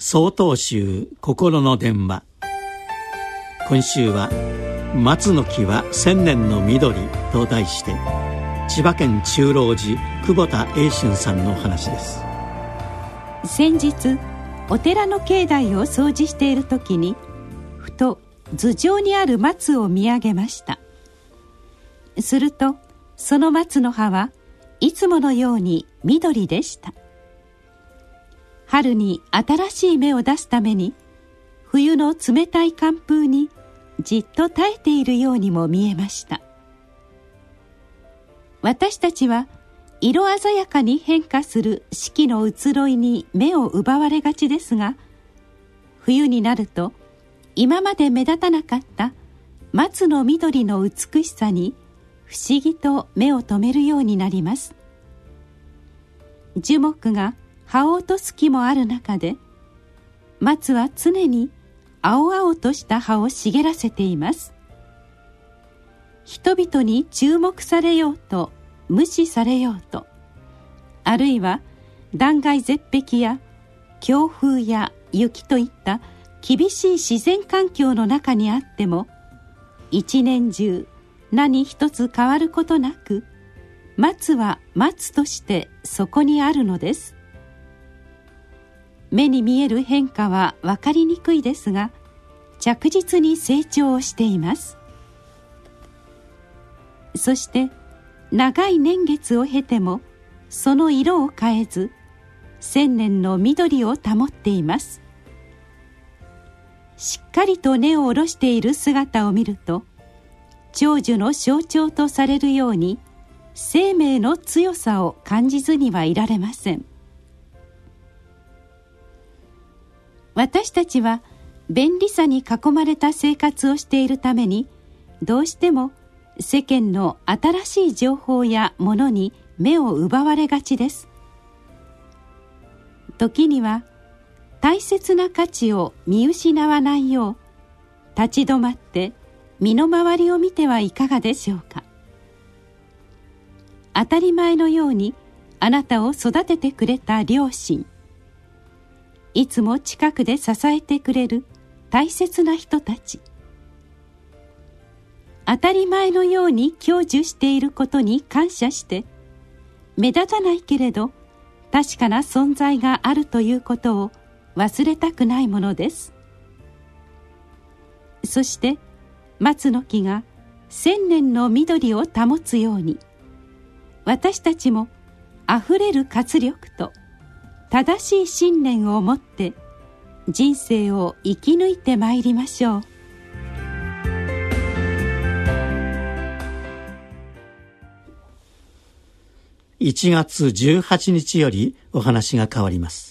総統集心の電話。今週は「松の木は千年の緑」と題して千葉県中郎寺久保田英春さんの話です。先日お寺の境内を掃除している時にふと頭上にある松を見上げました。するとその松の葉はいつものように緑でした。春に新しい芽を出すために冬の冷たい寒風にじっと耐えているようにも見えました。私たちは色鮮やかに変化する四季の移ろいに目を奪われがちですが冬になると今まで目立たなかった松の緑の美しさに不思議と目を留めるようになります。樹木が葉を落とす木もある中で松は常に青々とした葉を茂らせています。人々に注目されようと無視されようとあるいは断崖絶壁や強風や雪といった厳しい自然環境の中にあっても一年中何一つ変わることなく松は松としてそこにあるのです。目に見える変化は分かりにくいですが着実に成長をしています。そして長い年月を経てもその色を変えず千年の緑を保っています。しっかりと根を下ろしている姿を見ると長寿の象徴とされるように生命の強さを感じずにはいられません。私たちは便利さに囲まれた生活をしているためにどうしても世間の新しい情報やものに目を奪われがちです。時には大切な価値を見失わないよう立ち止まって身の回りを見てはいかがでしょうか。当たり前のようにあなたを育ててくれた両親。いつも近くで支えてくれる大切な人たち。当たり前のように享受していることに感謝して目立たないけれど確かな存在があるということを忘れたくないものです。そして松の木が千年の緑を保つように私たちもあふれる活力と正しい信念を持って人生を生き抜いてまいりましょう。1月18日よりお話が変わります。